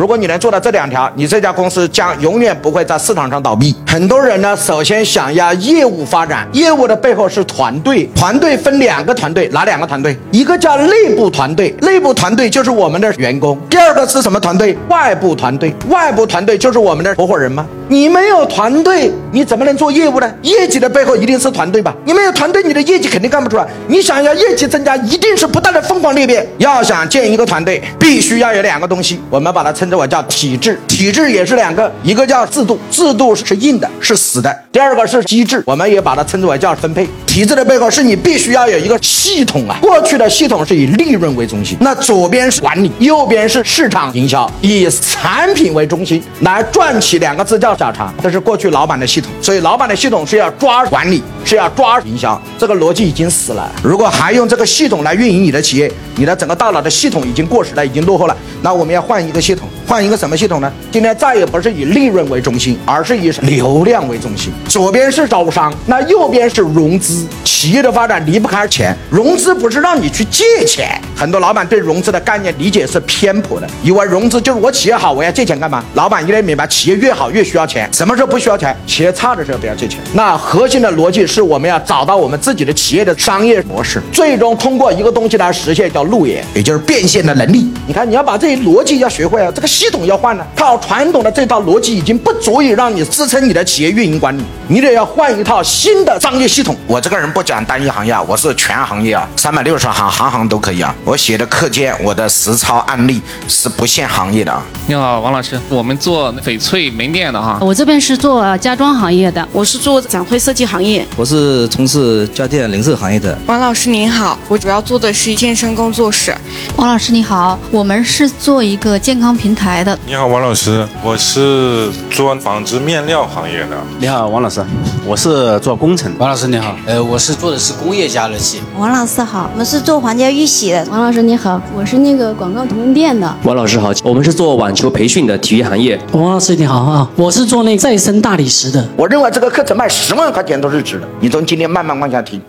如果你能做到这两条，你这家公司将永远不会在市场上倒闭。很多人呢，首先想要业务发展，业务的背后是团队，团队分两个团队，哪两个团队？一个叫内部团队，内部团队就是我们的员工；第二个是什么团队？外部团队，外部团队就是我们的合伙人吗？你没有团队，你怎么能做业务呢？业绩的背后一定是团队吧？你没有团队，你的业绩肯定干不出来。你想要业绩增加，一定是不断的疯狂裂变。要想建一个团队，必须要有两个东西，我们把它称之为叫体制。体制也是两个，一个叫制度，制度是硬的，是死的；第二个是机制，我们也把它称之为叫分配。体制的背后是你必须要有一个系统啊。过去的系统是以利润为中心，那左边是管理，右边是市场营销，以产品为中心来赚取两个字叫。下场，这是过去老板的系统，所以老板的系统是要抓管理，是要抓营销，这个逻辑已经死了。如果还用这个系统来运营你的企业，你的整个大脑的系统已经过时了，已经落后了。那我们要换一个系统，换一个什么系统呢？今天再也不是以利润为中心，而是以流量为中心。左边是招商，那右边是融资。企业的发展离不开钱，融资不是让你去借钱。很多老板对融资的概念理解是偏颇的，以为融资就是我企业好，我要借钱干嘛？老板应该明白，企业越好越需要。钱什么时候不需要钱？企业差的时候不要借钱。那核心的逻辑是我们要找到我们自己的企业的商业模式，最终通过一个东西来实现叫路演，也就是变现的能力。你看，你要把这些逻辑要学会啊，这个系统要换了。靠传统的这套逻辑已经不足以让你支撑你的企业运营管理，你得要换一套新的商业系统。我这个人不讲单一行业啊，我是全行业啊，三百六十行，行行都可以啊。我写的课件，我的实操案例是不限行业的啊。你好，王老师，我们做翡翠门店的哈。我这边是做家装行业的，我是做展会设计行业，我是从事家电零售行业的。王老师您好，我主要做的是健身工作室。王老师你好，我们是做一个健康平台的。你好，王老师，我是做纺织面料行业的。你好，王老师，我是做工程。王老师你好，呃，我是做的是工业加热器。王老师好，我们是做皇家玉玺的。王老师你好，我是那个广告图文店的。王老师好，我们是做网球培训的体育行业。王老师你好啊，我是做那再生大理石的。我认为这个课程卖十万块钱都是值的。你从今天慢慢往下听。